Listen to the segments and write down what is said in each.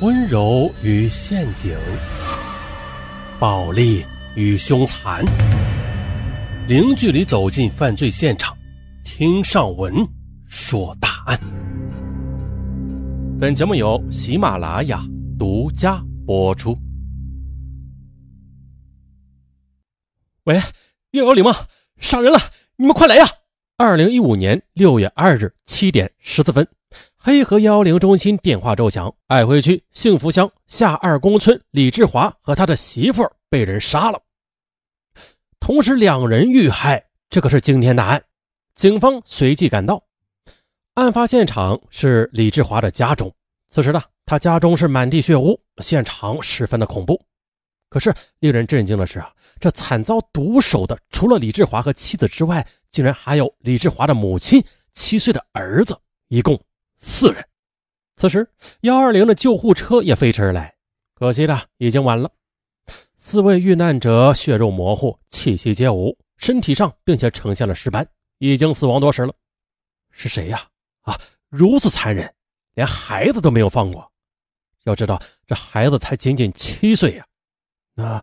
温柔与陷阱，暴力与凶残，零距离走进犯罪现场，听上文说大案。本节目由喜马拉雅独家播出。喂，幺幺零吗？杀人了！你们快来呀！二零一五年六月二日七点十四分。黑河幺幺零中心电话骤响，爱辉区幸福乡下二公村李志华和他的媳妇被人杀了，同时两人遇害，这可是惊天大案。警方随即赶到，案发现场是李志华的家中。此时呢，他家中是满地血污，现场十分的恐怖。可是令人震惊的是啊，这惨遭毒手的除了李志华和妻子之外，竟然还有李志华的母亲、七岁的儿子，一共。四人，此时幺二零的救护车也飞驰而来，可惜的已经晚了。四位遇难者血肉模糊，气息皆无，身体上并且呈现了尸斑，已经死亡多时了。是谁呀？啊，如此残忍，连孩子都没有放过。要知道，这孩子才仅仅七岁呀。那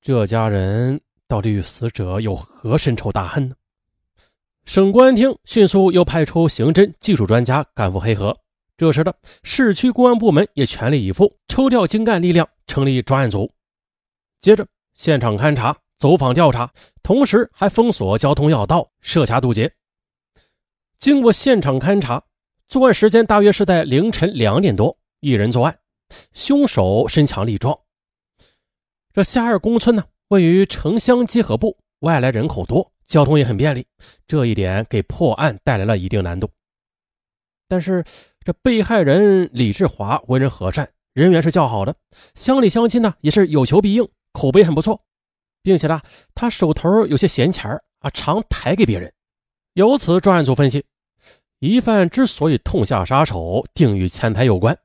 这家人到底与死者有何深仇大恨呢？省公安厅迅速又派出刑侦技术专家赶赴黑河。这时的市区公安部门也全力以赴，抽调精干力量，成立专案组。接着，现场勘查、走访调查，同时还封锁交通要道，设卡堵截。经过现场勘查，作案时间大约是在凌晨两点多，一人作案，凶手身强力壮。这下二公村呢，位于城乡结合部，外来人口多。交通也很便利，这一点给破案带来了一定难度。但是这被害人李志华为人和善，人缘是较好的，乡里乡亲呢也是有求必应，口碑很不错，并且呢他手头有些闲钱啊，常抬给别人。由此专案组分析，疑犯之所以痛下杀手，定与钱财有关。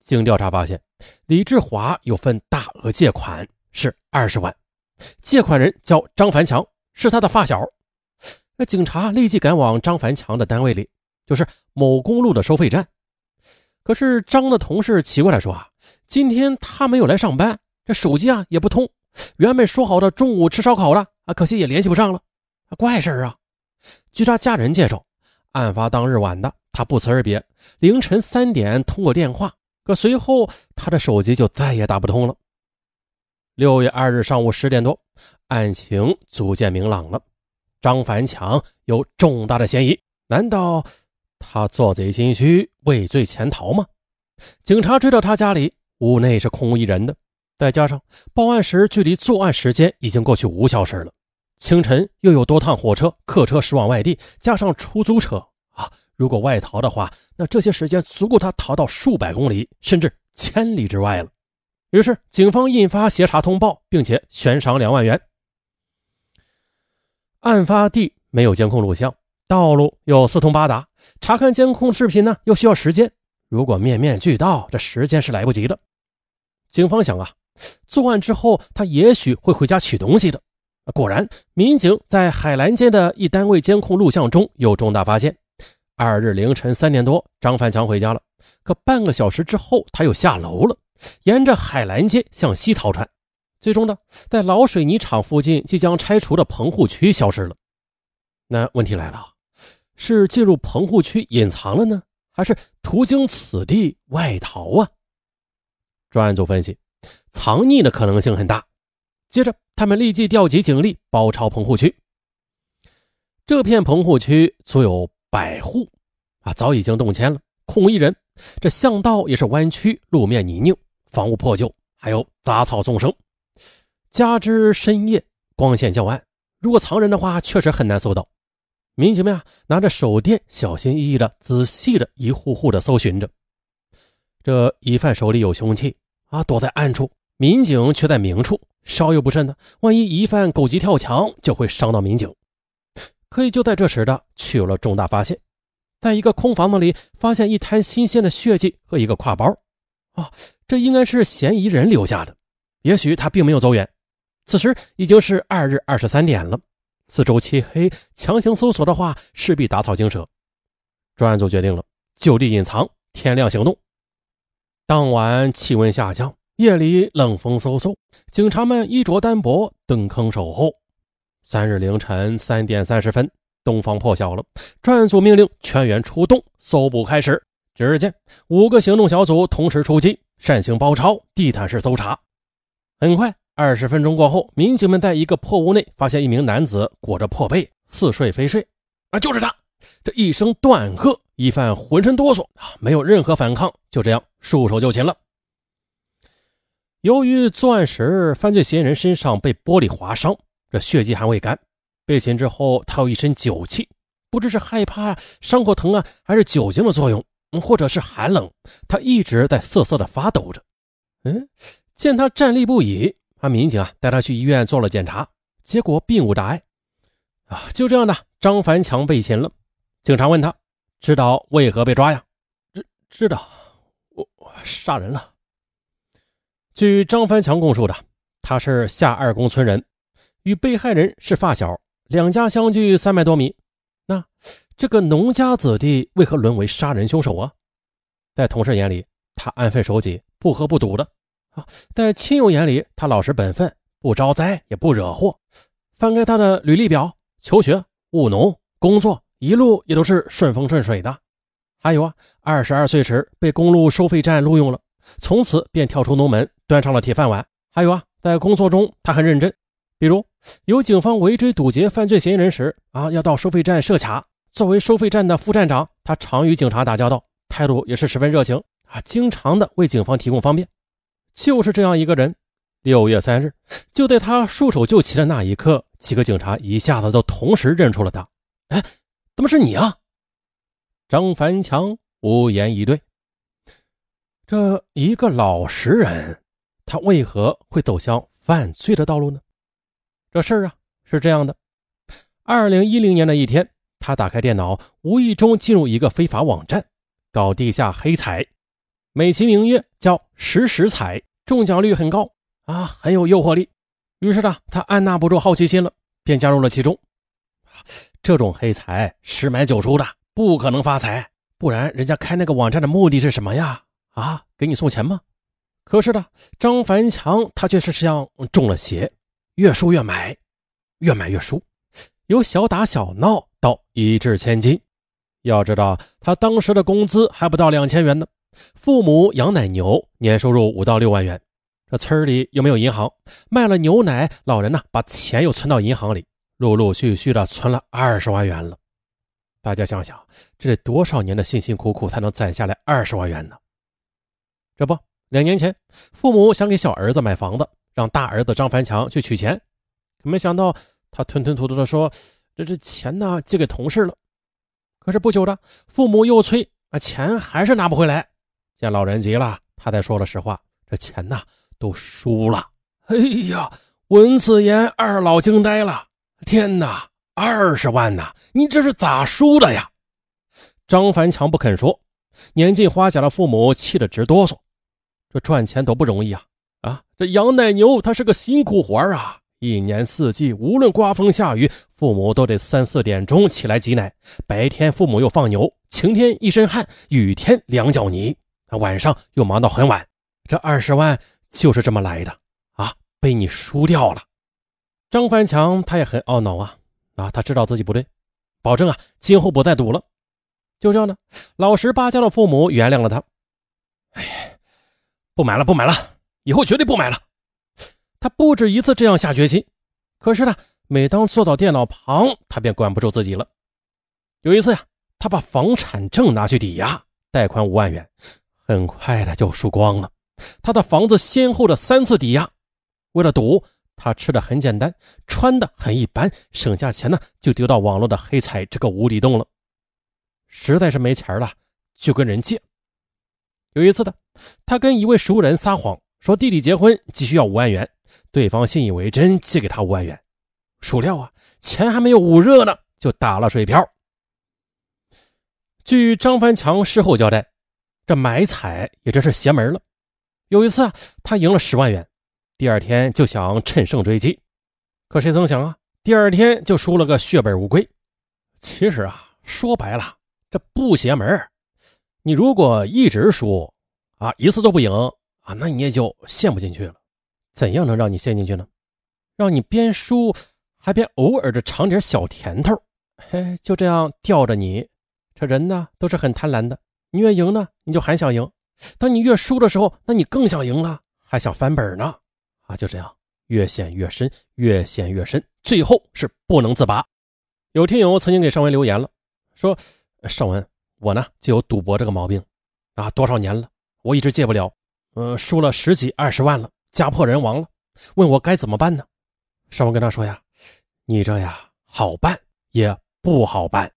经调查发现，李志华有份大额借款是二十万，借款人叫张凡强。是他的发小，那警察立即赶往张凡强的单位里，就是某公路的收费站。可是张的同事奇怪地说：“啊，今天他没有来上班，这手机啊也不通。原本说好的中午吃烧烤了啊，可惜也联系不上了。怪事啊！据他家人介绍，案发当日晚的他不辞而别，凌晨三点通过电话，可随后他的手机就再也打不通了。六月二日上午十点多。”案情逐渐明朗了，张凡强有重大的嫌疑，难道他做贼心虚、畏罪潜逃吗？警察追到他家里，屋内是空无一人的，再加上报案时距离作案时间已经过去五小时了，清晨又有多趟火车、客车驶往外地，加上出租车啊，如果外逃的话，那这些时间足够他逃到数百公里甚至千里之外了。于是，警方印发协查通报，并且悬赏两万元。案发地没有监控录像，道路又四通八达，查看监控视频呢又需要时间。如果面面俱到，这时间是来不及的。警方想啊，作案之后他也许会回家取东西的。果然，民警在海澜街的一单位监控录像中有重大发现。二日凌晨三点多，张凡强回家了，可半个小时之后他又下楼了，沿着海澜街向西逃窜。最终呢，在老水泥厂附近即将拆除的棚户区消失了。那问题来了，是进入棚户区隐藏了呢，还是途经此地外逃啊？专案组分析，藏匿的可能性很大。接着，他们立即调集警力包抄棚户区。这片棚户区足有百户，啊，早已经动迁了，空无一人。这巷道也是弯曲，路面泥泞，房屋破旧，还有杂草丛生。加之深夜光线较暗，如果藏人的话，确实很难搜到。民警们啊，拿着手电，小心翼翼的、仔细的一户户的搜寻着。这疑犯手里有凶器啊，躲在暗处，民警却在明处，稍有不慎呢，万一疑犯狗急跳墙，就会伤到民警。可以就在这时的，却有了重大发现，在一个空房子里发现一滩新鲜的血迹和一个挎包。啊，这应该是嫌疑人留下的，也许他并没有走远。此时已经是二日二十三点了，四周漆黑，强行搜索的话势必打草惊蛇。专案组决定了就地隐藏，天亮行动。当晚气温下降，夜里冷风嗖嗖，警察们衣着单薄，蹲坑守候。三日凌晨三点三十分，东方破晓了，专案组命令全员出动，搜捕开始。只见五个行动小组同时出击，扇形包抄，地毯式搜查。很快，二十分钟过后，民警们在一个破屋内发现一名男子裹着破被，似睡非睡。啊，就是他！这一声断喝，疑犯浑身哆嗦啊，没有任何反抗，就这样束手就擒了。由于作案时犯罪嫌疑人身上被玻璃划伤，这血迹还未干，被擒之后他有一身酒气，不知是害怕伤口疼啊，还是酒精的作用。或者是寒冷，他一直在瑟瑟的发抖着。嗯，见他站立不已，啊，民警啊带他去医院做了检查，结果并无大碍。啊，就这样的，张凡强被擒了。警察问他，知道为何被抓呀？知知道，我我杀人了。据张凡强供述的，他是下二公村人，与被害人是发小，两家相距三百多米。那。这个农家子弟为何沦为杀人凶手啊？在同事眼里，他安分守己、不喝不赌的啊；在亲友眼里，他老实本分、不招灾也不惹祸。翻开他的履历表，求学、务农、工作，一路也都是顺风顺水的。还有啊，二十二岁时被公路收费站录用了，从此便跳出农门，端上了铁饭碗。还有啊，在工作中他很认真，比如有警方围追堵截犯罪嫌疑人时啊，要到收费站设卡。作为收费站的副站长，他常与警察打交道，态度也是十分热情啊，经常的为警方提供方便。就是这样一个人，六月三日，就在他束手就擒的那一刻，几个警察一下子都同时认出了他。哎，怎么是你啊？张凡强无言以对。这一个老实人，他为何会走向犯罪的道路呢？这事儿啊是这样的，二零一零年的一天。他打开电脑，无意中进入一个非法网站，搞地下黑彩，美其名曰叫“实时彩”，中奖率很高啊，很有诱惑力。于是呢，他按捺不住好奇心了，便加入了其中。这种黑彩十买九输的，不可能发财，不然人家开那个网站的目的是什么呀？啊，给你送钱吗？可是呢，张凡强他却是像中了邪，越输越买，越买越输，由小打小闹。到一掷千金，要知道他当时的工资还不到两千元呢。父母养奶牛，年收入五到六万元。这村里又没有银行，卖了牛奶，老人呢把钱又存到银行里，陆陆续续的存了二十万元了。大家想想，这得多少年的辛辛苦苦才能攒下来二十万元呢？这不，两年前，父母想给小儿子买房子，让大儿子张凡强去取钱，可没想到他吞吞吐吐的说。这这钱呢，借给同事了。可是不久的，父母又催啊，钱还是拿不回来。见老人急了，他才说了实话：这钱呢，都输了。哎呀，闻此言，二老惊呆了。天哪，二十万呐！你这是咋输的呀？张凡强不肯说。年近花甲的父母气得直哆嗦。这赚钱多不容易啊！啊，这养奶牛，它是个辛苦活啊。一年四季，无论刮风下雨，父母都得三四点钟起来挤奶。白天父母又放牛，晴天一身汗，雨天两脚泥。晚上又忙到很晚。这二十万就是这么来的啊！被你输掉了。张凡强他也很懊恼啊啊！他知道自己不对，保证啊，今后不再赌了。就这样呢，老实巴交的父母原谅了他。哎，不买了，不买了，以后绝对不买了。他不止一次这样下决心，可是呢，每当坐到电脑旁，他便管不住自己了。有一次呀，他把房产证拿去抵押，贷款五万元，很快的就输光了。他的房子先后的三次抵押，为了赌，他吃的很简单，穿的很一般，省下钱呢，就丢到网络的黑彩这个无底洞了。实在是没钱了，就跟人借。有一次的，他跟一位熟人撒谎，说弟弟结婚急需要五万元。对方信以为真，借给他五万元。孰料啊，钱还没有捂热呢，就打了水漂。据张凡强事后交代，这买彩也真是邪门了。有一次啊，他赢了十万元，第二天就想趁胜追击，可谁曾想啊，第二天就输了个血本无归。其实啊，说白了，这不邪门。你如果一直输啊，一次都不赢啊，那你也就陷不进去了。怎样能让你陷进去呢？让你边输还边偶尔的尝点小甜头，嘿，就这样吊着你。这人呢都是很贪婪的，你越赢呢，你就还想赢；当你越输的时候，那你更想赢了，还想翻本呢。啊，就这样越陷越深，越陷越深，最后是不能自拔。有听友曾经给尚文留言了，说尚文，我呢就有赌博这个毛病啊，多少年了，我一直戒不了，呃，输了十几二十万了，家破人亡了，问我该怎么办呢？尚文跟他说呀，你这呀好办也不好办，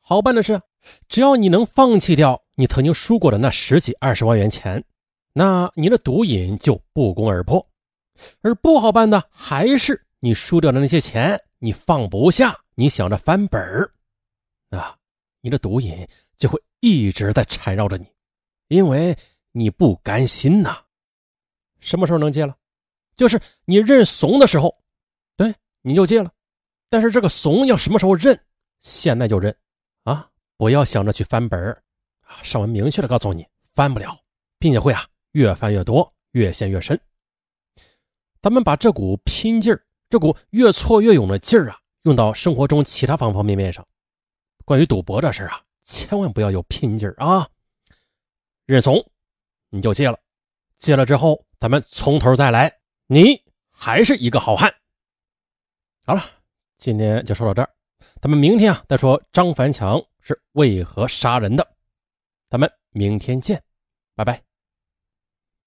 好办的是。只要你能放弃掉你曾经输过的那十几二十万元钱，那你的赌瘾就不攻而破。而不好办的还是你输掉的那些钱，你放不下，你想着翻本儿，啊，你的毒瘾就会一直在缠绕着你，因为你不甘心呐。什么时候能戒了？就是你认怂的时候，对，你就戒了。但是这个怂要什么时候认？现在就认啊！不要想着去翻本啊！上文明确的告诉你，翻不了，并且会啊越翻越多，越陷越深。咱们把这股拼劲儿，这股越挫越勇的劲儿啊，用到生活中其他方方面面上。关于赌博这事啊，千万不要有拼劲儿啊！认怂，你就戒了。戒了之后，咱们从头再来，你还是一个好汉。好了，今天就说到这儿，咱们明天啊再说张凡强。是为何杀人的？咱们明天见，拜拜。